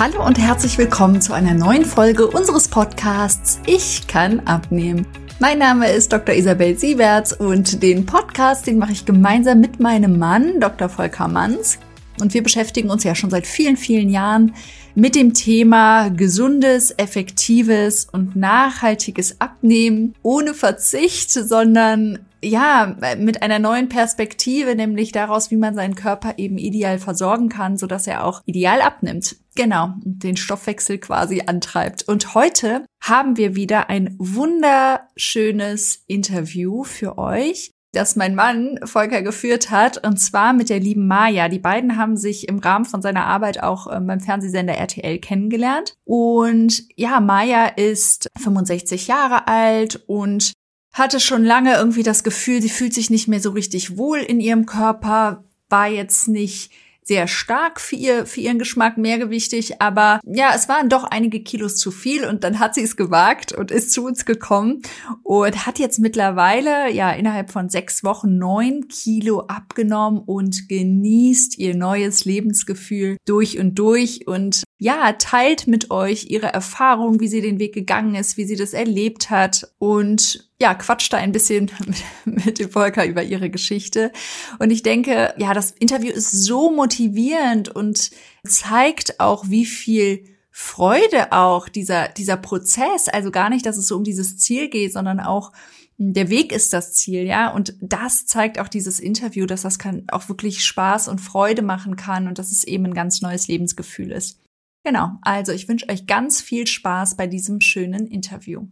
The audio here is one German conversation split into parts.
Hallo und herzlich willkommen zu einer neuen Folge unseres Podcasts Ich kann abnehmen. Mein Name ist Dr. Isabel Sieberts und den Podcast, den mache ich gemeinsam mit meinem Mann, Dr. Volker Manns. Und wir beschäftigen uns ja schon seit vielen, vielen Jahren mit dem Thema gesundes, effektives und nachhaltiges Abnehmen ohne Verzicht, sondern ja, mit einer neuen Perspektive, nämlich daraus, wie man seinen Körper eben ideal versorgen kann, so dass er auch ideal abnimmt. Genau, den Stoffwechsel quasi antreibt. Und heute haben wir wieder ein wunderschönes Interview für euch das mein Mann Volker geführt hat, und zwar mit der lieben Maja. Die beiden haben sich im Rahmen von seiner Arbeit auch ähm, beim Fernsehsender RTL kennengelernt. Und ja, Maja ist 65 Jahre alt und hatte schon lange irgendwie das Gefühl, sie fühlt sich nicht mehr so richtig wohl in ihrem Körper, war jetzt nicht sehr stark für, ihr, für ihren Geschmack mehrgewichtig, aber ja, es waren doch einige Kilos zu viel und dann hat sie es gewagt und ist zu uns gekommen und hat jetzt mittlerweile ja innerhalb von sechs Wochen neun Kilo abgenommen und genießt ihr neues Lebensgefühl durch und durch und ja, teilt mit euch ihre Erfahrung, wie sie den Weg gegangen ist, wie sie das erlebt hat und ja, quatscht da ein bisschen mit, mit dem Volker über ihre Geschichte. Und ich denke, ja, das Interview ist so motivierend und zeigt auch, wie viel Freude auch dieser, dieser Prozess, also gar nicht, dass es so um dieses Ziel geht, sondern auch der Weg ist das Ziel, ja. Und das zeigt auch dieses Interview, dass das kann auch wirklich Spaß und Freude machen kann und dass es eben ein ganz neues Lebensgefühl ist. Genau, also ich wünsche euch ganz viel Spaß bei diesem schönen Interview.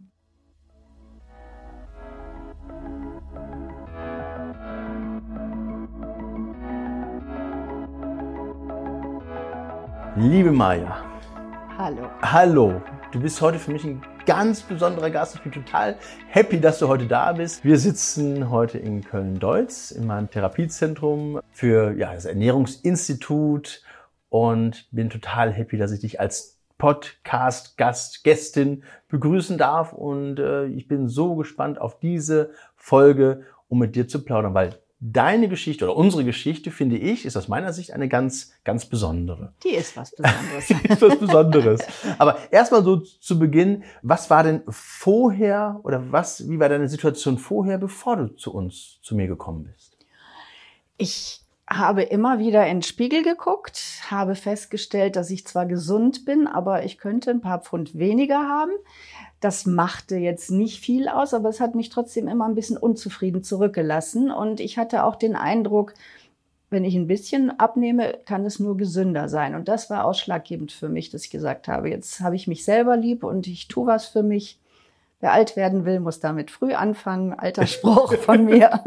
Liebe Maja. Hallo. Hallo. Du bist heute für mich ein ganz besonderer Gast. Ich bin total happy, dass du heute da bist. Wir sitzen heute in Köln-Deutz in meinem Therapiezentrum für ja, das Ernährungsinstitut und bin total happy, dass ich dich als Podcast-Gast, Gästin begrüßen darf. Und äh, ich bin so gespannt auf diese Folge, um mit dir zu plaudern, weil deine Geschichte oder unsere Geschichte, finde ich, ist aus meiner Sicht eine ganz, ganz besondere. Die ist was Besonderes. Die ist was Besonderes. Aber erstmal so zu Beginn, was war denn vorher oder was, wie war deine Situation vorher, bevor du zu uns, zu mir gekommen bist? Ich habe immer wieder in den Spiegel geguckt, habe festgestellt, dass ich zwar gesund bin, aber ich könnte ein paar Pfund weniger haben. Das machte jetzt nicht viel aus, aber es hat mich trotzdem immer ein bisschen unzufrieden zurückgelassen. Und ich hatte auch den Eindruck, wenn ich ein bisschen abnehme, kann es nur gesünder sein. Und das war ausschlaggebend für mich, dass ich gesagt habe, jetzt habe ich mich selber lieb und ich tue was für mich Wer alt werden will, muss damit früh anfangen. Alter Spruch von mir.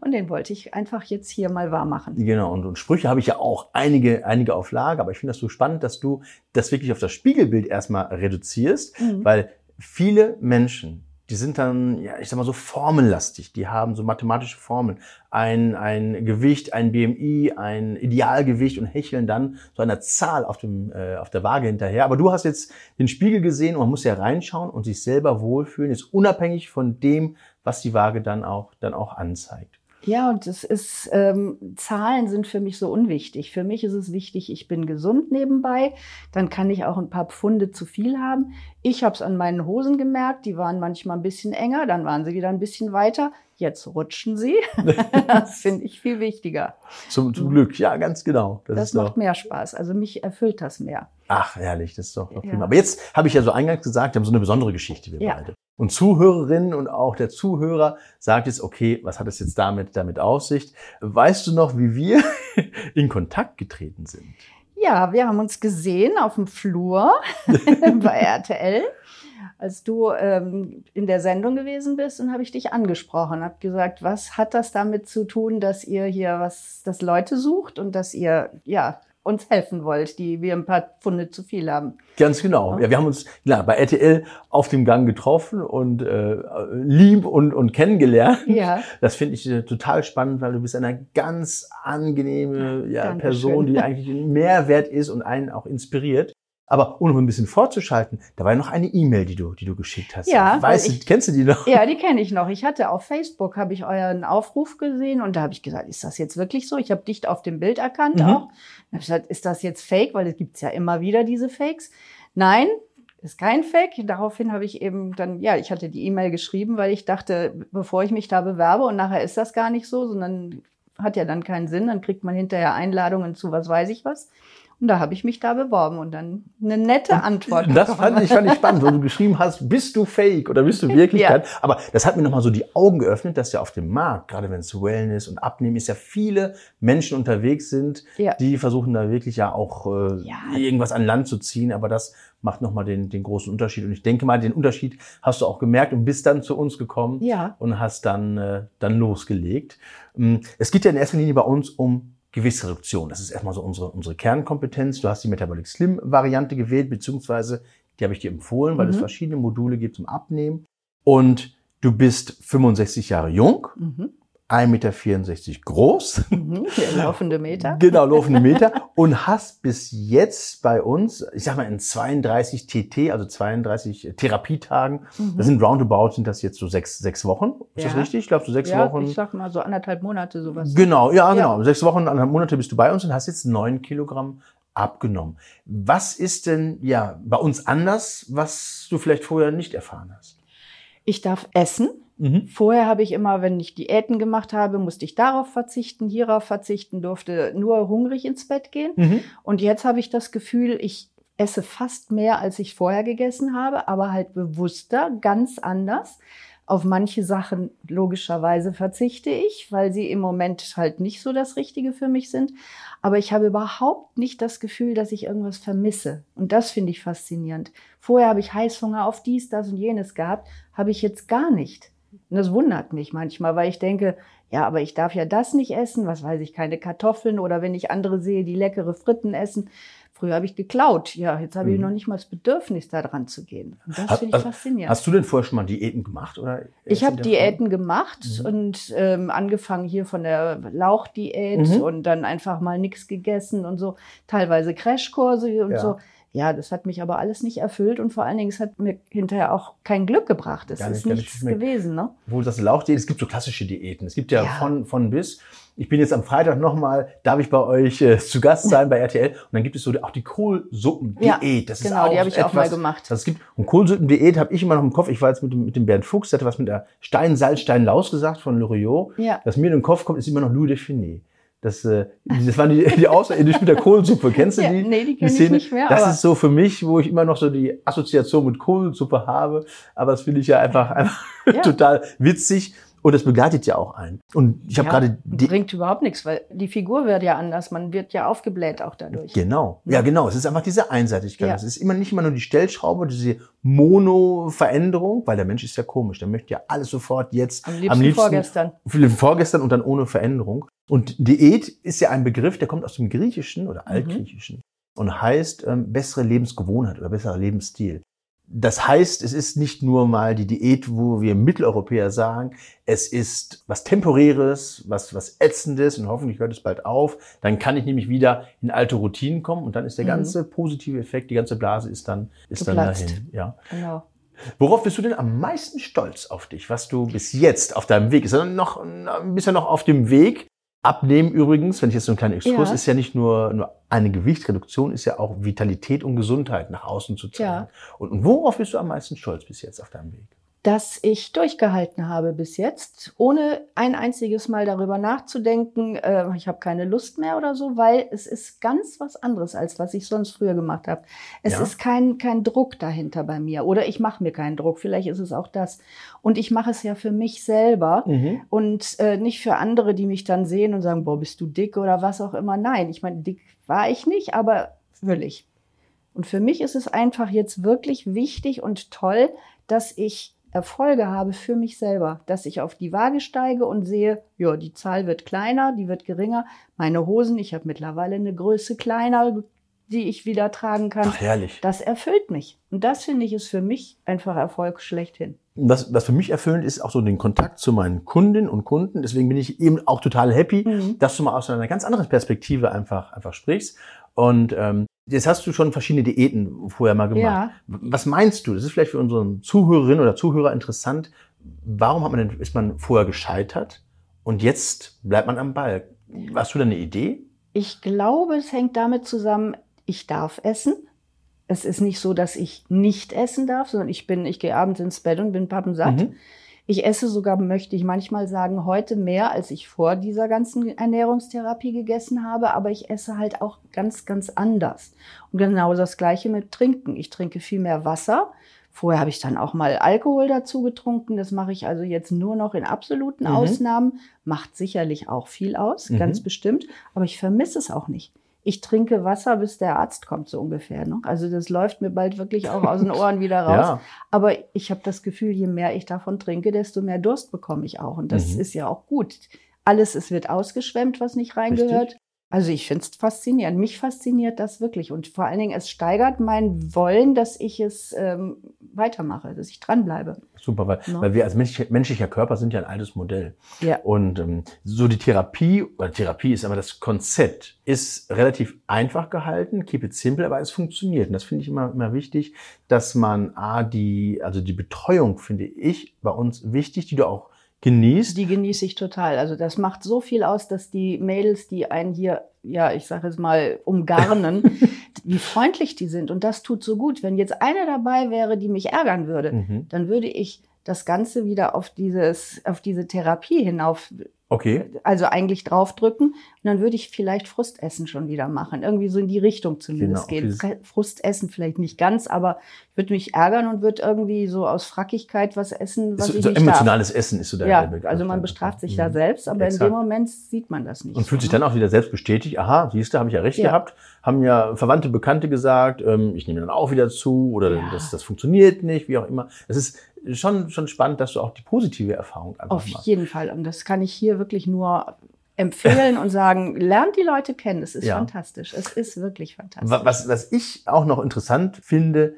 Und den wollte ich einfach jetzt hier mal wahr machen. Genau. Und, und Sprüche habe ich ja auch einige, einige auf Lager. Aber ich finde das so spannend, dass du das wirklich auf das Spiegelbild erstmal reduzierst, mhm. weil viele Menschen die sind dann, ja, ich sag mal so formellastig. Die haben so mathematische Formeln. Ein, ein Gewicht, ein BMI, ein Idealgewicht und hecheln dann so einer Zahl auf, dem, äh, auf der Waage hinterher. Aber du hast jetzt den Spiegel gesehen und man muss ja reinschauen und sich selber wohlfühlen, ist unabhängig von dem, was die Waage dann auch, dann auch anzeigt. Ja, und es ist, ähm, Zahlen sind für mich so unwichtig. Für mich ist es wichtig, ich bin gesund nebenbei. Dann kann ich auch ein paar Pfunde zu viel haben. Ich habe es an meinen Hosen gemerkt, die waren manchmal ein bisschen enger, dann waren sie wieder ein bisschen weiter. Jetzt rutschen sie. das finde ich viel wichtiger. Zum, zum Glück, ja, ganz genau. Das, das macht doch... mehr Spaß. Also mich erfüllt das mehr. Ach, herrlich, das ist doch, doch prima. Aber jetzt habe ich ja so eingangs gesagt, wir haben so eine besondere Geschichte, wir ja. beide. Und Zuhörerinnen und auch der Zuhörer sagt jetzt, okay, was hat es jetzt damit, damit auf sich? Weißt du noch, wie wir in Kontakt getreten sind? Ja, wir haben uns gesehen auf dem Flur bei RTL. Als du ähm, in der Sendung gewesen bist, und habe ich dich angesprochen, habe gesagt, was hat das damit zu tun, dass ihr hier was, dass Leute sucht und dass ihr ja uns helfen wollt, die wir ein paar Pfunde zu viel haben. Ganz genau. Ja, wir haben uns klar, bei RTL auf dem Gang getroffen und äh, lieb und, und kennengelernt. Ja. Das finde ich äh, total spannend, weil du bist eine ganz angenehme ja, Person, die eigentlich ein Mehrwert ist und einen auch inspiriert. Aber um ein bisschen vorzuschalten, da war ja noch eine E-Mail, die du, die du geschickt hast. Ja, weißt ich, du, kennst du die noch? Ja, die kenne ich noch. Ich hatte auf Facebook habe ich euren Aufruf gesehen und da habe ich gesagt, ist das jetzt wirklich so? Ich habe dich auf dem Bild erkannt mhm. auch. Da habe ich gesagt, ist das jetzt Fake? Weil es gibt ja immer wieder diese Fakes. Nein, ist kein Fake. Daraufhin habe ich eben dann, ja, ich hatte die E-Mail geschrieben, weil ich dachte, bevor ich mich da bewerbe und nachher ist das gar nicht so, sondern hat ja dann keinen Sinn, dann kriegt man hinterher Einladungen zu was weiß ich was. Und da habe ich mich da beworben und dann eine nette Antwort. Das bekommen. fand ich, fand ich spannend, wo du geschrieben hast, bist du fake oder bist du Wirklichkeit? ja. Aber das hat mir nochmal so die Augen geöffnet, dass ja auf dem Markt, gerade wenn es Wellness und Abnehmen ist, ja viele Menschen unterwegs sind, ja. die versuchen da wirklich ja auch äh, ja. irgendwas an Land zu ziehen. Aber das macht nochmal den, den großen Unterschied. Und ich denke mal, den Unterschied hast du auch gemerkt und bist dann zu uns gekommen ja. und hast dann, äh, dann losgelegt. Mm, es geht ja in erster Linie bei uns um Gewichtsreduktion. Das ist erstmal so unsere, unsere Kernkompetenz. Du hast die Metabolic Slim Variante gewählt, beziehungsweise die habe ich dir empfohlen, weil mhm. es verschiedene Module gibt zum Abnehmen. Und du bist 65 Jahre jung. Mhm. 1,64 Meter groß. Mhm, laufende Meter. genau, laufende Meter. und hast bis jetzt bei uns, ich sag mal in 32 TT, also 32 Therapietagen, mhm. das sind roundabout, sind das jetzt so sechs, sechs Wochen. Ist ja. das richtig? Ich glaube, so sechs ja, Wochen. ich sag mal so anderthalb Monate sowas. Genau, ja, genau. Ja. Sechs Wochen, anderthalb Monate bist du bei uns und hast jetzt neun Kilogramm abgenommen. Was ist denn ja bei uns anders, was du vielleicht vorher nicht erfahren hast? Ich darf essen. Mhm. Vorher habe ich immer, wenn ich Diäten gemacht habe, musste ich darauf verzichten, hierauf verzichten, durfte nur hungrig ins Bett gehen. Mhm. Und jetzt habe ich das Gefühl, ich esse fast mehr, als ich vorher gegessen habe, aber halt bewusster, ganz anders. Auf manche Sachen logischerweise verzichte ich, weil sie im Moment halt nicht so das Richtige für mich sind. Aber ich habe überhaupt nicht das Gefühl, dass ich irgendwas vermisse. Und das finde ich faszinierend. Vorher habe ich Heißhunger auf dies, das und jenes gehabt, habe ich jetzt gar nicht. Und das wundert mich manchmal, weil ich denke, ja, aber ich darf ja das nicht essen, was weiß ich, keine Kartoffeln oder wenn ich andere sehe, die leckere Fritten essen. Früher habe ich geklaut. Ja, jetzt habe ich mhm. noch nicht mal das Bedürfnis, da dran zu gehen. Und das finde ich also, faszinierend. Hast du denn vorher schon mal Diäten gemacht? Oder ich habe Diäten gemacht mhm. und ähm, angefangen hier von der Lauchdiät mhm. und dann einfach mal nichts gegessen und so. Teilweise Crashkurse und ja. so. Ja, das hat mich aber alles nicht erfüllt und vor allen Dingen, es hat mir hinterher auch kein Glück gebracht. Es ist nichts nicht gewesen. Ne? Wo das Lauchdiät, es gibt so klassische Diäten. Es gibt ja, ja. von, von bis. Ich bin jetzt am Freitag nochmal, darf ich bei euch äh, zu Gast sein bei RTL. Und dann gibt es so auch die Kohlsuppendiät. Ja, das ist genau, auch die habe ich etwas, auch mal gemacht. Das gibt, und Kohlsuppendiät habe ich immer noch im Kopf. Ich war jetzt mit dem, mit dem Bernd Fuchs, der hatte was mit der Stein, Salz, Stein, Laus gesagt von Loriot. Ja. Was mir in den Kopf kommt, ist immer noch Louis de Finet. Das, äh, das waren die, die Außerirdischen mit der Kohlsuppe. Kennst du die? Ja, nee, die kenne ich nicht mehr. Das ist so für mich, wo ich immer noch so die Assoziation mit Kohlsuppe habe. Aber das finde ich ja einfach, einfach ja. total witzig. Und das begleitet ja auch einen. Und ich habe ja, gerade die bringt überhaupt nichts, weil die Figur wird ja anders. Man wird ja aufgebläht auch dadurch. Genau. Ja, genau. Es ist einfach diese Einseitigkeit. Ja. Es ist immer nicht immer nur die Stellschraube, diese Mono-Veränderung, weil der Mensch ist ja komisch. Der möchte ja alles sofort jetzt. Am liebsten, am liebsten vorgestern. Vorgestern und dann ohne Veränderung. Und Diät ist ja ein Begriff, der kommt aus dem Griechischen oder mhm. Altgriechischen mhm. und heißt ähm, bessere Lebensgewohnheit oder besserer Lebensstil. Das heißt, es ist nicht nur mal die Diät, wo wir Mitteleuropäer sagen, es ist was Temporäres, was, was Ätzendes und hoffentlich hört es bald auf. Dann kann ich nämlich wieder in alte Routinen kommen und dann ist der mhm. ganze positive Effekt, die ganze Blase ist dann, ist Geplatzt. dann dahin. Ja. Genau. Worauf bist du denn am meisten stolz auf dich, was du bis jetzt auf deinem Weg ist? Noch, bist ja noch auf dem Weg, Abnehmen übrigens, wenn ich jetzt so einen kleinen Exkurs, ja. ist ja nicht nur, nur eine Gewichtsreduktion, ist ja auch Vitalität und Gesundheit nach außen zu zeigen. Ja. Und, und worauf bist du am meisten stolz bis jetzt auf deinem Weg? Dass ich durchgehalten habe bis jetzt, ohne ein einziges Mal darüber nachzudenken, äh, ich habe keine Lust mehr oder so, weil es ist ganz was anderes, als was ich sonst früher gemacht habe. Es ja. ist kein, kein Druck dahinter bei mir oder ich mache mir keinen Druck, vielleicht ist es auch das. Und ich mache es ja für mich selber mhm. und äh, nicht für andere, die mich dann sehen und sagen, boah, bist du dick oder was auch immer. Nein, ich meine, dick war ich nicht, aber völlig. Und für mich ist es einfach jetzt wirklich wichtig und toll, dass ich Erfolge habe für mich selber, dass ich auf die Waage steige und sehe, ja, die Zahl wird kleiner, die wird geringer. Meine Hosen, ich habe mittlerweile eine Größe kleiner, die ich wieder tragen kann. Ach, herrlich. Das erfüllt mich. Und das finde ich ist für mich einfach Erfolg schlechthin. Was, was für mich erfüllend ist, auch so den Kontakt zu meinen Kundinnen und Kunden. Deswegen bin ich eben auch total happy, mhm. dass du mal aus einer ganz anderen Perspektive einfach, einfach sprichst. Und ähm, Jetzt hast du schon verschiedene Diäten vorher mal gemacht. Ja. Was meinst du? Das ist vielleicht für unseren Zuhörerinnen oder Zuhörer interessant. Warum hat man denn, ist man vorher gescheitert und jetzt bleibt man am Ball? Hast du da eine Idee? Ich glaube, es hängt damit zusammen, ich darf essen. Es ist nicht so, dass ich nicht essen darf, sondern ich bin, ich gehe abends ins Bett und bin pappensatt. Mhm. Ich esse sogar, möchte ich manchmal sagen, heute mehr, als ich vor dieser ganzen Ernährungstherapie gegessen habe, aber ich esse halt auch ganz, ganz anders. Und genau das Gleiche mit Trinken. Ich trinke viel mehr Wasser. Vorher habe ich dann auch mal Alkohol dazu getrunken. Das mache ich also jetzt nur noch in absoluten mhm. Ausnahmen. Macht sicherlich auch viel aus, mhm. ganz bestimmt. Aber ich vermisse es auch nicht ich trinke Wasser, bis der Arzt kommt, so ungefähr. Ne? Also das läuft mir bald wirklich auch aus den Ohren wieder raus. Ja. Aber ich habe das Gefühl, je mehr ich davon trinke, desto mehr Durst bekomme ich auch. Und das mhm. ist ja auch gut. Alles, es wird ausgeschwemmt, was nicht reingehört. Richtig. Also ich finde es faszinierend. Mich fasziniert das wirklich. Und vor allen Dingen, es steigert mein Wollen, dass ich es ähm, weitermache, dass ich dranbleibe. Super, weil, no? weil wir als menschlicher, menschlicher Körper sind ja ein altes Modell. Ja. Und ähm, so die Therapie, oder Therapie ist aber das Konzept, ist relativ einfach gehalten, keep it simple, aber es funktioniert. Und das finde ich immer, immer wichtig, dass man A, die, also die Betreuung finde ich bei uns wichtig, die du auch genießt? Die genieße ich total. Also das macht so viel aus, dass die Mädels, die einen hier, ja, ich sage es mal, umgarnen, wie freundlich die sind. Und das tut so gut. Wenn jetzt eine dabei wäre, die mich ärgern würde, mhm. dann würde ich das Ganze wieder auf dieses, auf diese Therapie hinauf Okay. Also eigentlich draufdrücken und dann würde ich vielleicht Frustessen schon wieder machen. Irgendwie so in die Richtung zumindest genau, gehen. Frustessen vielleicht nicht ganz, aber ich würde mich ärgern und würde irgendwie so aus Frackigkeit was essen, was so, ich so nicht emotionales darf. Essen ist so der Ja, also man bestraft sich mhm. da selbst, aber Exakt. in dem Moment sieht man das nicht. Und fühlt sich ne? dann auch wieder selbst bestätigt, aha, siehst du, habe ich ja recht ja. gehabt, haben ja Verwandte, Bekannte gesagt, ähm, ich nehme dann auch wieder zu oder ja. das, das funktioniert nicht, wie auch immer. Es ist schon, schon spannend, dass du auch die positive Erfahrung einfach Auf machst. jeden Fall. Und das kann ich hier wirklich nur empfehlen und sagen, lernt die Leute kennen. Es ist ja. fantastisch. Es ist wirklich fantastisch. Was, was ich auch noch interessant finde,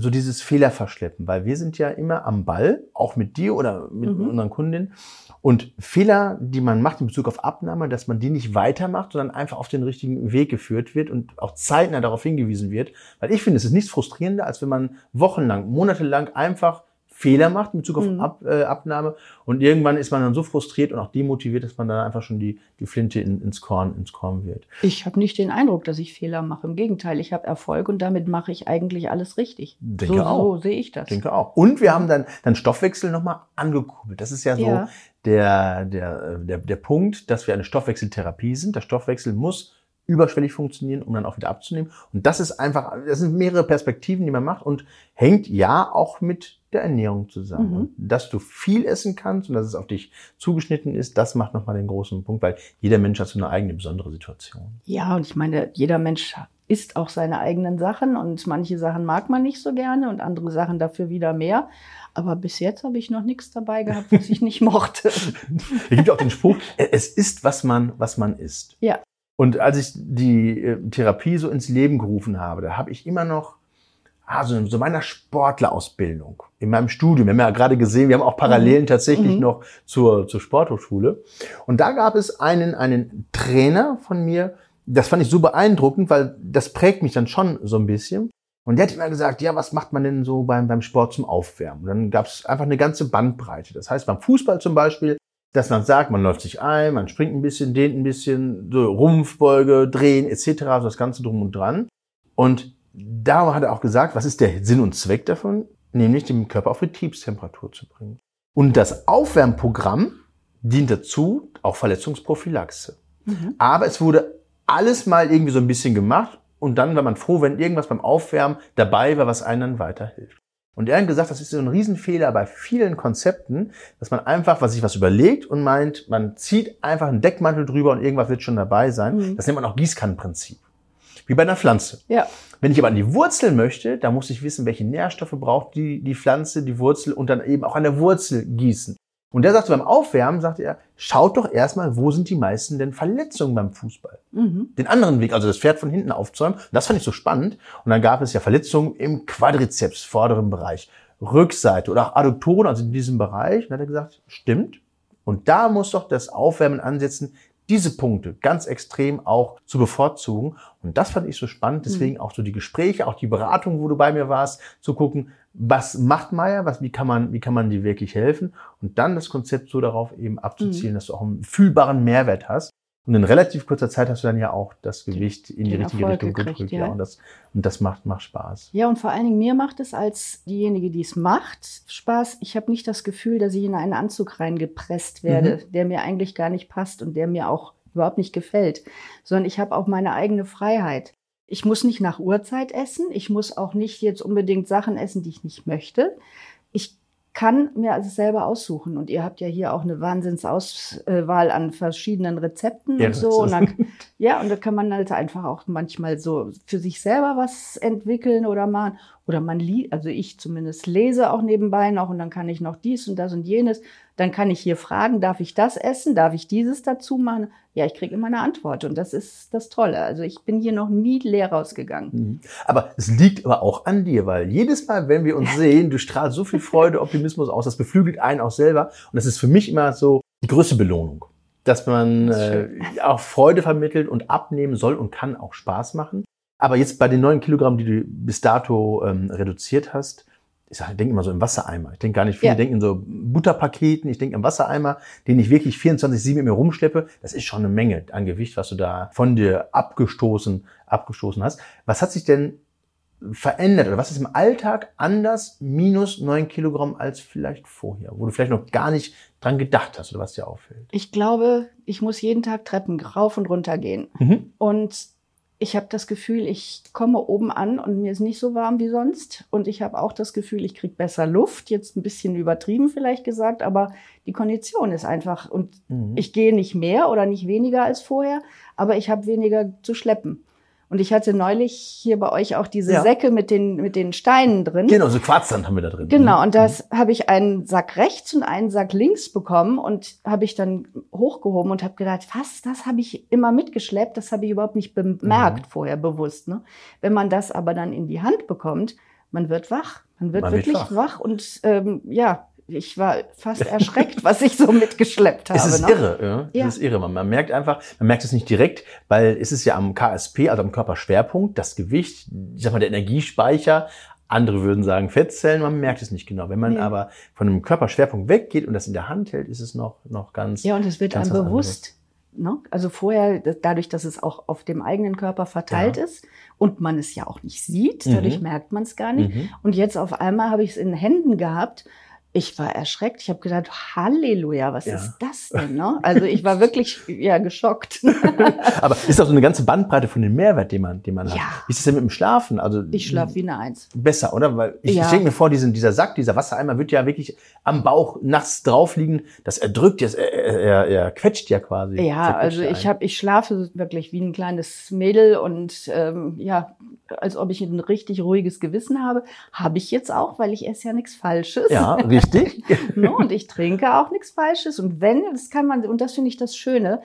so dieses Fehlerverschleppen, weil wir sind ja immer am Ball, auch mit dir oder mit mhm. unseren Kundinnen. Und Fehler, die man macht in Bezug auf Abnahme, dass man die nicht weitermacht, sondern einfach auf den richtigen Weg geführt wird und auch zeitnah darauf hingewiesen wird. Weil ich finde, es ist nichts frustrierender, als wenn man wochenlang, monatelang einfach Fehler macht in Bezug auf mhm. Ab, äh, Abnahme. Und irgendwann ist man dann so frustriert und auch demotiviert, dass man dann einfach schon die, die Flinte in, ins, Korn, ins Korn wird. Ich habe nicht den Eindruck, dass ich Fehler mache. Im Gegenteil, ich habe Erfolg und damit mache ich eigentlich alles richtig. Denke so, auch. so sehe ich das. Denke auch. Und wir haben dann, dann Stoffwechsel nochmal angekurbelt. Das ist ja so ja. Der, der, der, der Punkt, dass wir eine Stoffwechseltherapie sind. Der Stoffwechsel muss überschwellig funktionieren, um dann auch wieder abzunehmen. Und das ist einfach, das sind mehrere Perspektiven, die man macht und hängt ja auch mit der Ernährung zusammen. Mhm. Und dass du viel essen kannst und dass es auf dich zugeschnitten ist, das macht nochmal den großen Punkt, weil jeder Mensch hat so eine eigene besondere Situation. Ja, und ich meine, jeder Mensch isst auch seine eigenen Sachen und manche Sachen mag man nicht so gerne und andere Sachen dafür wieder mehr. Aber bis jetzt habe ich noch nichts dabei gehabt, was ich nicht mochte. es gibt auch den Spruch, es ist, was man, was man isst. Ja. Und als ich die äh, Therapie so ins Leben gerufen habe, da habe ich immer noch also so meiner Sportlerausbildung, in meinem Studium, wir haben ja gerade gesehen, wir haben auch Parallelen mhm. tatsächlich mhm. noch zur, zur Sporthochschule. Und da gab es einen, einen Trainer von mir, das fand ich so beeindruckend, weil das prägt mich dann schon so ein bisschen. Und der hat immer gesagt, ja, was macht man denn so beim, beim Sport zum Aufwärmen? Und dann gab es einfach eine ganze Bandbreite. Das heißt, beim Fußball zum Beispiel, dass man sagt, man läuft sich ein, man springt ein bisschen, dehnt ein bisschen, so Rumpfbeuge, drehen etc., so das Ganze drum und dran. Und da hat er auch gesagt, was ist der Sinn und Zweck davon? Nämlich den Körper auf Betriebstemperatur zu bringen. Und das Aufwärmprogramm dient dazu, auch Verletzungsprophylaxe. Mhm. Aber es wurde alles mal irgendwie so ein bisschen gemacht und dann war man froh, wenn irgendwas beim Aufwärmen dabei war, was einem dann weiterhilft. Und er hat gesagt, das ist so ein Riesenfehler bei vielen Konzepten, dass man einfach, was sich was überlegt und meint, man zieht einfach einen Deckmantel drüber und irgendwas wird schon dabei sein. Mhm. Das nennt man auch Gießkannenprinzip. Wie bei einer Pflanze. Ja. Wenn ich aber an die Wurzel möchte, dann muss ich wissen, welche Nährstoffe braucht die, die Pflanze, die Wurzel und dann eben auch an der Wurzel gießen. Und der sagte beim Aufwärmen, sagte er, schaut doch erstmal, wo sind die meisten denn Verletzungen beim Fußball? Mhm. Den anderen Weg, also das Pferd von hinten aufzäumen. Das fand ich so spannend. Und dann gab es ja Verletzungen im Quadrizeps, vorderen Bereich, Rückseite oder auch Adduktoren, also in diesem Bereich. Und dann hat er gesagt, stimmt. Und da muss doch das Aufwärmen ansetzen, diese Punkte ganz extrem auch zu bevorzugen. Und das fand ich so spannend. Deswegen mhm. auch so die Gespräche, auch die Beratung, wo du bei mir warst, zu gucken, was macht Meier, was, wie kann man, wie kann man dir wirklich helfen? Und dann das Konzept so darauf eben abzuzielen, mhm. dass du auch einen fühlbaren Mehrwert hast. Und in relativ kurzer Zeit hast du dann ja auch das Gewicht in die, richtige Erfolg Richtung gedrückt. Ja. ja. Und das, und das macht, macht Spaß. Ja, und vor allen Dingen mir macht es als diejenige, die es macht, Spaß. Ich habe nicht das Gefühl, dass ich in einen Anzug reingepresst werde, mhm. der mir eigentlich gar nicht passt und der mir auch überhaupt nicht gefällt, sondern ich habe auch meine eigene Freiheit. Ich muss nicht nach Uhrzeit essen. Ich muss auch nicht jetzt unbedingt Sachen essen, die ich nicht möchte. Ich kann mir also selber aussuchen. Und ihr habt ja hier auch eine Wahnsinnsauswahl an verschiedenen Rezepten ja, und so. Und dann, ja, und da kann man halt einfach auch manchmal so für sich selber was entwickeln oder machen. Oder man liest, also ich zumindest lese auch nebenbei noch und dann kann ich noch dies und das und jenes. Dann kann ich hier fragen, darf ich das essen? Darf ich dieses dazu machen? Ja, ich kriege immer eine Antwort und das ist das Tolle. Also ich bin hier noch nie leer rausgegangen. Mhm. Aber es liegt aber auch an dir, weil jedes Mal, wenn wir uns sehen, du strahlst so viel Freude, Optimismus aus, das beflügelt einen auch selber. Und das ist für mich immer so die größte Belohnung dass man äh, auch Freude vermittelt und abnehmen soll und kann auch Spaß machen. Aber jetzt bei den neun Kilogramm, die du bis dato ähm, reduziert hast, ich denke immer so im Wassereimer. Ich denke gar nicht viel. Ja. Ich denke in so Butterpaketen. Ich denke im Wassereimer, den ich wirklich 24-7 mit mir rumschleppe. Das ist schon eine Menge an Gewicht, was du da von dir abgestoßen, abgestoßen hast. Was hat sich denn verändert oder was ist im Alltag anders minus neun Kilogramm als vielleicht vorher, wo du vielleicht noch gar nicht dran gedacht hast oder was dir auffällt? Ich glaube, ich muss jeden Tag Treppen rauf und runter gehen. Mhm. Und ich habe das Gefühl, ich komme oben an und mir ist nicht so warm wie sonst. Und ich habe auch das Gefühl, ich kriege besser Luft. Jetzt ein bisschen übertrieben vielleicht gesagt, aber die Kondition ist einfach. Und mhm. ich gehe nicht mehr oder nicht weniger als vorher, aber ich habe weniger zu schleppen. Und ich hatte neulich hier bei euch auch diese ja. Säcke mit den, mit den Steinen drin. Genau, so Quarzsand haben wir da drin. Genau, und das mhm. habe ich einen Sack rechts und einen Sack links bekommen und habe ich dann hochgehoben und habe gedacht, was, das habe ich immer mitgeschleppt, das habe ich überhaupt nicht bemerkt mhm. vorher bewusst. Ne? Wenn man das aber dann in die Hand bekommt, man wird wach. Man wird man wirklich wird wach. wach und ähm, ja, ich war fast erschreckt, was ich so mitgeschleppt habe. Es ist ne? irre, ja. ja. Es ist irre. Man, man merkt einfach, man merkt es nicht direkt, weil es ist ja am KSP, also am Körperschwerpunkt, das Gewicht, ich sag mal, der Energiespeicher. Andere würden sagen Fettzellen, man merkt es nicht genau. Wenn man nee. aber von einem Körperschwerpunkt weggeht und das in der Hand hält, ist es noch, noch ganz. Ja, und es wird einem bewusst. Ne? Also vorher, dadurch, dass es auch auf dem eigenen Körper verteilt ja. ist und man es ja auch nicht sieht, dadurch mhm. merkt man es gar nicht. Mhm. Und jetzt auf einmal habe ich es in Händen gehabt ich war erschreckt. Ich habe gedacht, Halleluja, was ja. ist das denn? Ne? Also ich war wirklich ja geschockt. Aber ist auch so eine ganze Bandbreite von dem Mehrwert, den man, den man ja. hat. Wie ist es denn mit dem Schlafen? Also ich schlafe wie eine Eins. Besser, oder? Weil ich, ja. ich denke mir vor, diesen, dieser Sack, dieser Wassereimer wird ja wirklich am Bauch nachts drauf liegen. Das erdrückt, das, er, er, er quetscht ja quasi. Ja, also ich habe, ich schlafe wirklich wie ein kleines Mädel und ähm, ja, als ob ich ein richtig ruhiges Gewissen habe. Habe ich jetzt auch, weil ich esse ja nichts Falsches. Ja, richtig. no, und ich trinke auch nichts Falsches. Und wenn, das kann man, und das finde ich das Schöne,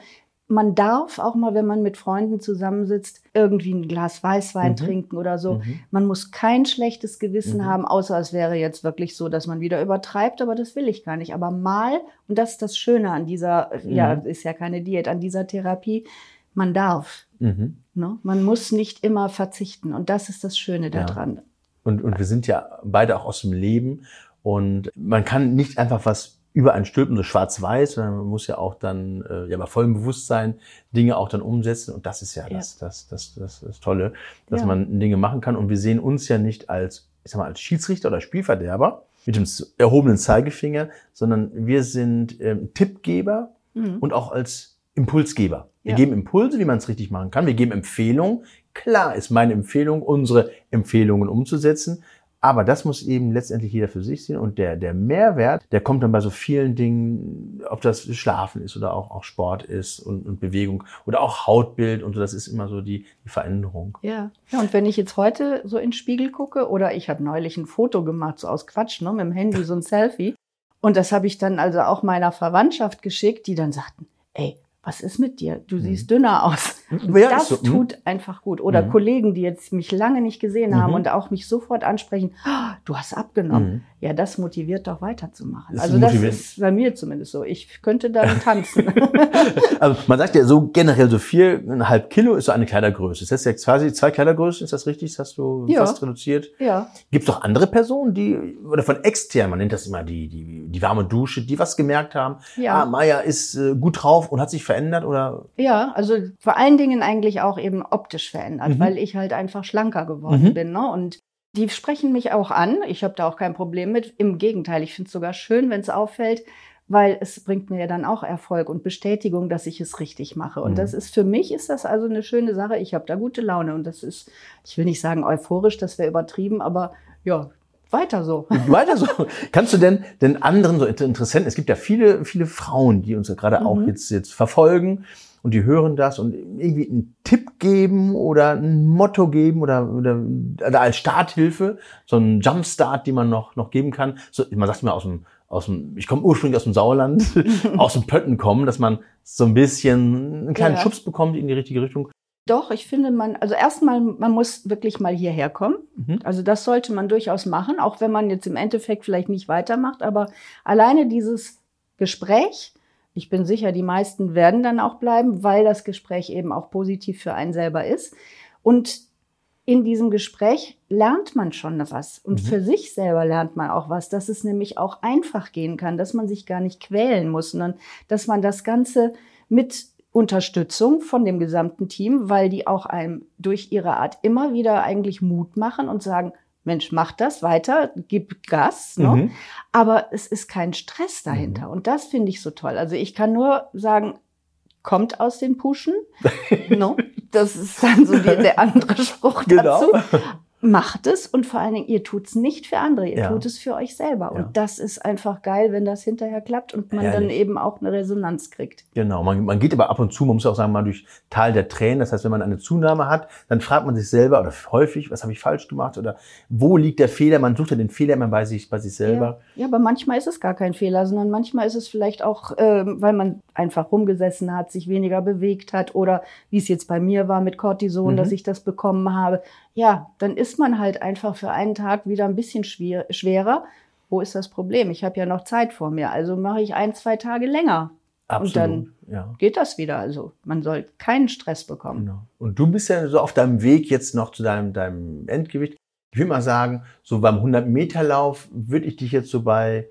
man darf auch mal, wenn man mit Freunden zusammensitzt, irgendwie ein Glas Weißwein mhm. trinken oder so. Mhm. Man muss kein schlechtes Gewissen mhm. haben, außer es wäre jetzt wirklich so, dass man wieder übertreibt, aber das will ich gar nicht. Aber mal, und das ist das Schöne an dieser, ja, mhm. ist ja keine Diät, an dieser Therapie, man darf. Mhm. Ne? Man muss nicht immer verzichten. Und das ist das Schöne daran. Ja. Und, und wir sind ja beide auch aus dem Leben. Und man kann nicht einfach was über einen stülpen, so schwarz-weiß, sondern man muss ja auch dann äh, ja bei vollem Bewusstsein Dinge auch dann umsetzen. Und das ist ja, ja. Das, das, das, das, das Tolle, dass ja. man Dinge machen kann. Und wir sehen uns ja nicht als, ich sag mal, als Schiedsrichter oder Spielverderber mit dem erhobenen Zeigefinger, sondern wir sind ähm, Tippgeber mhm. und auch als Impulsgeber. Wir ja. geben Impulse, wie man es richtig machen kann. Wir geben Empfehlungen. Klar ist meine Empfehlung, unsere Empfehlungen umzusetzen. Aber das muss eben letztendlich jeder für sich sehen. Und der, der Mehrwert, der kommt dann bei so vielen Dingen, ob das Schlafen ist oder auch, auch Sport ist und, und Bewegung oder auch Hautbild und so. Das ist immer so die, die Veränderung. Ja. ja, und wenn ich jetzt heute so in den Spiegel gucke oder ich habe neulich ein Foto gemacht, so aus Quatsch, ne, mit dem Handy, so ein Selfie. Und das habe ich dann also auch meiner Verwandtschaft geschickt, die dann sagten, ey, was ist mit dir? Du siehst dünner aus. Ja, das so. Mhm. tut einfach gut. Oder Mhm. Kollegen, die jetzt mich lange nicht gesehen haben Mhm. und auch mich sofort ansprechen, "Ah, du hast abgenommen. Mhm. Ja, das motiviert doch weiterzumachen. Das also das ist bei mir zumindest so. Ich könnte dann tanzen. Also man sagt ja so generell so viereinhalb Kilo ist so eine Kleidergröße. Das heißt ja quasi zwei Kleidergrößen, ist das richtig? Das hast du Ja. fast reduziert. ja. Gibt es auch andere Personen, die, oder von extern, man nennt das immer die, die, die warme Dusche, die was gemerkt haben, Ja. ah, Maya ist äh, gut drauf und hat sich verändert oder? Ja, also vor allen Dingen eigentlich auch eben optisch verändert, Mhm. weil ich halt einfach schlanker geworden Mhm. bin. Ne? Und die sprechen mich auch an. Ich habe da auch kein Problem mit. Im Gegenteil, ich finde es sogar schön, wenn es auffällt, weil es bringt mir ja dann auch Erfolg und Bestätigung, dass ich es richtig mache. Und Mhm. das ist für mich ist das also eine schöne Sache. Ich habe da gute Laune und das ist, ich will nicht sagen euphorisch, das wäre übertrieben, aber ja, weiter so. Weiter so. Kannst du denn den anderen so Inter- Interessenten, es gibt ja viele, viele Frauen, die uns ja gerade auch Mhm. jetzt, jetzt verfolgen und die hören das und irgendwie einen Tipp geben oder ein Motto geben oder, oder, oder als Starthilfe, so einen Jumpstart, die man noch, noch geben kann. So, man sagt immer aus dem, aus dem, ich komme ursprünglich aus dem Sauerland, aus dem Pötten kommen, dass man so ein bisschen einen kleinen Ja. Schubs bekommt in die richtige Richtung. Doch, ich finde man, also erstmal, man muss wirklich mal hierher kommen. Mhm. Also das sollte man durchaus machen, auch wenn man jetzt im Endeffekt vielleicht nicht weitermacht. Aber alleine dieses Gespräch, ich bin sicher, die meisten werden dann auch bleiben, weil das Gespräch eben auch positiv für einen selber ist. Und in diesem Gespräch lernt man schon was. Und Mhm. für sich selber lernt man auch was, dass es nämlich auch einfach gehen kann, dass man sich gar nicht quälen muss, sondern dass man das Ganze mit Unterstützung von dem gesamten Team, weil die auch einem durch ihre Art immer wieder eigentlich Mut machen und sagen, Mensch, mach das weiter, gib Gas. Ne? Mhm. Aber es ist kein Stress dahinter. Und das finde ich so toll. Also ich kann nur sagen, kommt aus den Puschen. no? Das ist dann so die, der andere Spruch Genau. Macht es und vor allen Dingen, ihr tut es nicht für andere, ihr Ja. tut es für euch selber. Ja. Und das ist einfach geil, wenn das hinterher klappt und man dann Herrlich. eben auch eine Resonanz kriegt. Genau, man, man geht aber ab und zu, man muss auch sagen, mal durch Tal der Tränen. Das heißt, wenn man eine Zunahme hat, dann fragt man sich selber oder häufig, was habe ich falsch gemacht oder wo liegt der Fehler? Man sucht ja den Fehler immer bei sich, bei sich selber. Ja, aber manchmal ist es gar kein Fehler, sondern manchmal ist es vielleicht auch, ähm, weil man einfach rumgesessen hat, sich weniger bewegt hat oder wie es jetzt bei mir war mit Cortison, Mhm. dass ich das bekommen habe. Ja, dann ist man halt einfach für einen Tag wieder ein bisschen schwer, schwerer. Wo ist das Problem? Ich habe ja noch Zeit vor mir, also mache ich ein, zwei Tage länger. Absolut. Und dann ja. geht das wieder. Also man soll keinen Stress bekommen. Genau. Und du bist ja so auf deinem Weg jetzt noch zu deinem, deinem Endgewicht. Ich würde mal sagen, so beim 100-Meter-Lauf würde ich dich jetzt so bei,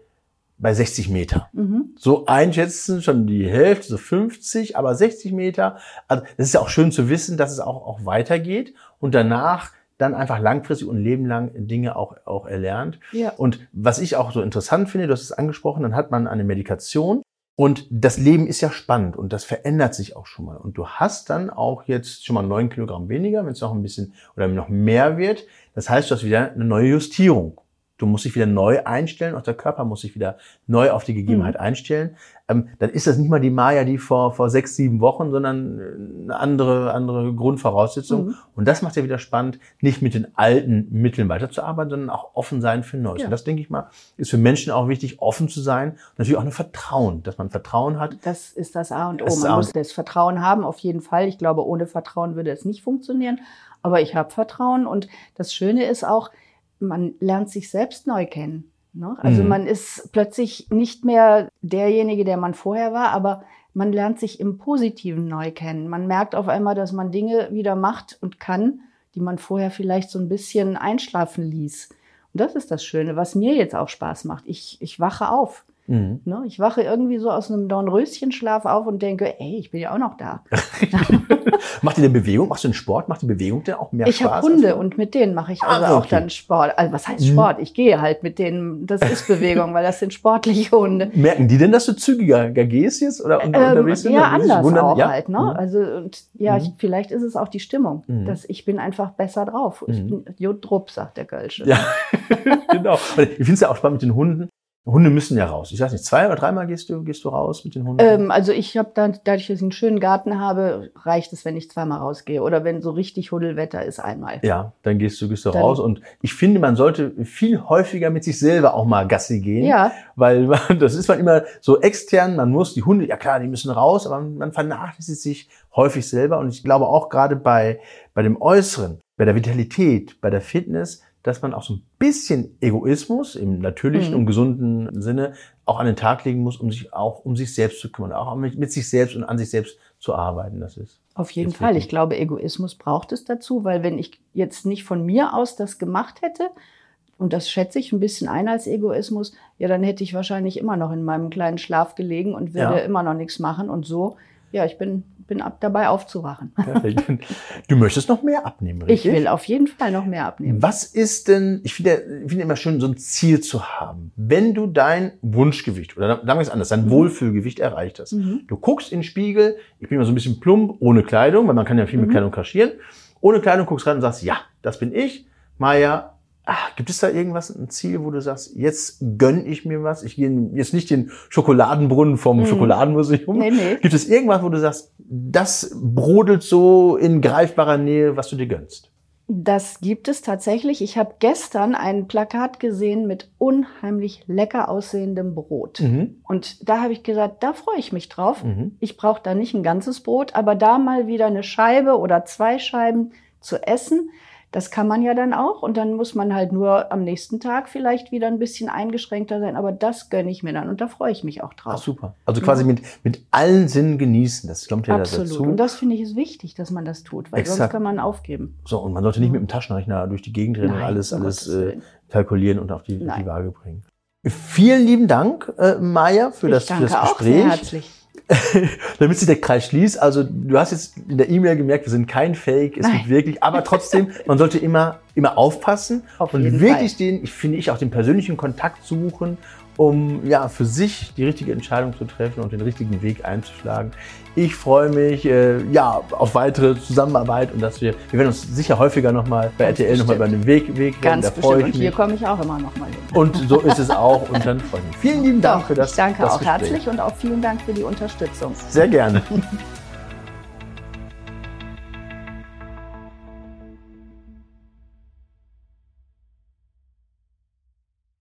bei 60 Meter. Mhm. So einschätzen, schon die Hälfte, so 50, aber 60 Meter. Also das ist ja auch schön zu wissen, dass es auch, auch weitergeht und danach dann einfach langfristig und lebenlang Dinge auch, auch erlernt. Ja. Und was ich auch so interessant finde, du hast es angesprochen, dann hat man eine Medikation und das Leben ist ja spannend und das verändert sich auch schon mal. Und du hast dann auch jetzt schon mal neun Kilogramm weniger, wenn es noch ein bisschen oder noch mehr wird. Das heißt, du hast wieder eine neue Justierung. Du musst dich wieder neu einstellen, auch der Körper muss sich wieder neu auf die Gegebenheit einstellen. Ähm, dann ist das nicht mal die Maya, die vor, vor sechs, sieben Wochen, sondern äh, eine andere, andere Grundvoraussetzung. Mhm. Und das macht ja wieder spannend, nicht mit den alten Mitteln weiterzuarbeiten, sondern auch offen sein für Neues. Ja. Und das, denke ich mal, ist für Menschen auch wichtig, offen zu sein. Und natürlich auch ein Vertrauen, dass man Vertrauen hat. Das ist das A und O. Man muss das Vertrauen haben, auf jeden Fall. Ich glaube, ohne Vertrauen würde es nicht funktionieren. Aber ich habe Vertrauen und das Schöne ist auch, man lernt sich selbst neu kennen. Ne? Also Mhm. man ist plötzlich nicht mehr derjenige, der man vorher war, aber man lernt sich im Positiven neu kennen. Man merkt auf einmal, dass man Dinge wieder macht und kann, die man vorher vielleicht so ein bisschen einschlafen ließ. Und das ist das Schöne, was mir jetzt auch Spaß macht. Ich, ich wache auf. Mhm. Ne? Ich wache irgendwie so aus einem Dornröschenschlaf auf und denke, ey, ich bin ja auch noch da. Macht ihr denn Bewegung? Machst du den Sport? Macht die Bewegung denn auch mehr ich Spaß? habe Hunde als- und mit denen mache ich Ah, also auch okay. dann Sport. Also was heißt Mhm. Sport? Ich gehe halt mit denen. Das ist Bewegung, weil das sind sportliche Hunde. Merken die denn, dass du zügiger gehst jetzt oder unter, Ähm, unterwegs sind? ja, anders wundern? auch Ja? halt. Ne? Mhm. Also und ja, Mhm. ich, vielleicht ist es auch die Stimmung. Mhm. Dass ich bin einfach besser drauf. Ich Mhm. bin Jodrup, sagt der Kölsche. Ja, genau. Und ich finde es ja auch spannend mit den Hunden. Hunde müssen ja raus. Ich weiß nicht, zwei oder dreimal gehst du, gehst du raus mit den Hunden? Ähm, also ich habe dann, dadurch, dass ich einen schönen Garten habe, reicht es, wenn ich zweimal rausgehe. Oder wenn so richtig Huddelwetter ist, einmal. ja, dann gehst du, gehst du Dann- raus. Und ich finde, man sollte viel häufiger mit sich selber auch mal Gassi gehen. Ja, Weil man, das ist man immer so extern, man muss die Hunde, ja klar, die müssen raus, aber man vernachlässigt sich häufig selber. Und ich glaube auch gerade bei, bei dem Äußeren, bei der Vitalität, bei der Fitness, dass man auch so ein bisschen Egoismus im natürlichen Mhm. und gesunden Sinne auch an den Tag legen muss, um sich auch um sich selbst zu kümmern, auch mit, mit sich selbst und an sich selbst zu arbeiten. Das ist auf jeden Fall. wirklich. Ich glaube, Egoismus braucht es dazu, weil wenn ich jetzt nicht von mir aus das gemacht hätte, und das schätze ich ein bisschen ein als Egoismus, ja, dann hätte ich wahrscheinlich immer noch in meinem kleinen Schlaf gelegen und würde Ja. immer noch nichts machen. Und so, ja, ich bin, bin ab dabei aufzuwachen. perfekt. Du möchtest noch mehr abnehmen, Ich richtig? will auf jeden Fall noch mehr abnehmen. Was ist denn, ich finde, ich finde immer schön, so ein Ziel zu haben. Wenn du dein Wunschgewicht oder es anders, dein Wohlfühlgewicht erreicht hast. Mhm. Du guckst in den Spiegel, ich bin immer so ein bisschen plump, ohne Kleidung, weil man kann ja viel mit Mhm. Kleidung kaschieren. Ohne Kleidung guckst rein und sagst, ja, das bin ich. Maja, ah, gibt es da irgendwas, ein Ziel, wo du sagst, jetzt gönn ich mir was? Ich gehe jetzt nicht den Schokoladenbrunnen vom Mhm. Schokoladenmuseum. Nee, nee. Gibt es irgendwas, wo du sagst, das brodelt so in greifbarer Nähe, was du dir gönnst? Das gibt es tatsächlich. Ich habe gestern ein Plakat gesehen mit unheimlich lecker aussehendem Brot. Mhm. Und da habe ich gesagt, da freue ich mich drauf. Mhm. Ich brauche da nicht ein ganzes Brot, aber da mal wieder eine Scheibe oder zwei Scheiben zu essen, das kann man ja dann auch. Und dann muss man halt nur am nächsten Tag vielleicht wieder ein bisschen eingeschränkter sein. Aber das gönne ich mir dann und da freue ich mich auch Ach, drauf. super. Also quasi mit, mit allen Sinnen genießen. Das kommt ja Absolut. dazu. Und das finde ich ist wichtig, dass man das tut, weil sonst Exakt. kann man aufgeben. so, und man sollte nicht mit dem Taschenrechner durch die Gegend rennen und alles, alles äh, kalkulieren und auf die, die. Waage bringen. Vielen lieben Dank, äh, Maja, für das, ich für danke das auch sehr Gespräch. herzlich. Damit sich der Kreis schließt. Also du hast jetzt in der E-Mail gemerkt, wir sind kein Fake, es Nein. gibt wirklich, aber trotzdem, man sollte immer, immer aufpassen Auf und wirklich Fall. den, ich finde ich, auch den persönlichen Kontakt suchen, um ja für sich die richtige Entscheidung zu treffen und den richtigen Weg einzuschlagen. Ich freue mich äh, ja auf weitere Zusammenarbeit und dass wir, wir werden uns sicher häufiger nochmal bei Ganz RTL nochmal über den Weg, Weg reden. Ganz da bestimmt. freue Und ich hier mich. komme ich auch immer noch mal hin. Und so ist es auch und dann freue ich mich. Vielen lieben Dank Doch, für das. ich danke das auch Gespräch. herzlich und auch vielen Dank für die Unterstützung. Sehr gerne.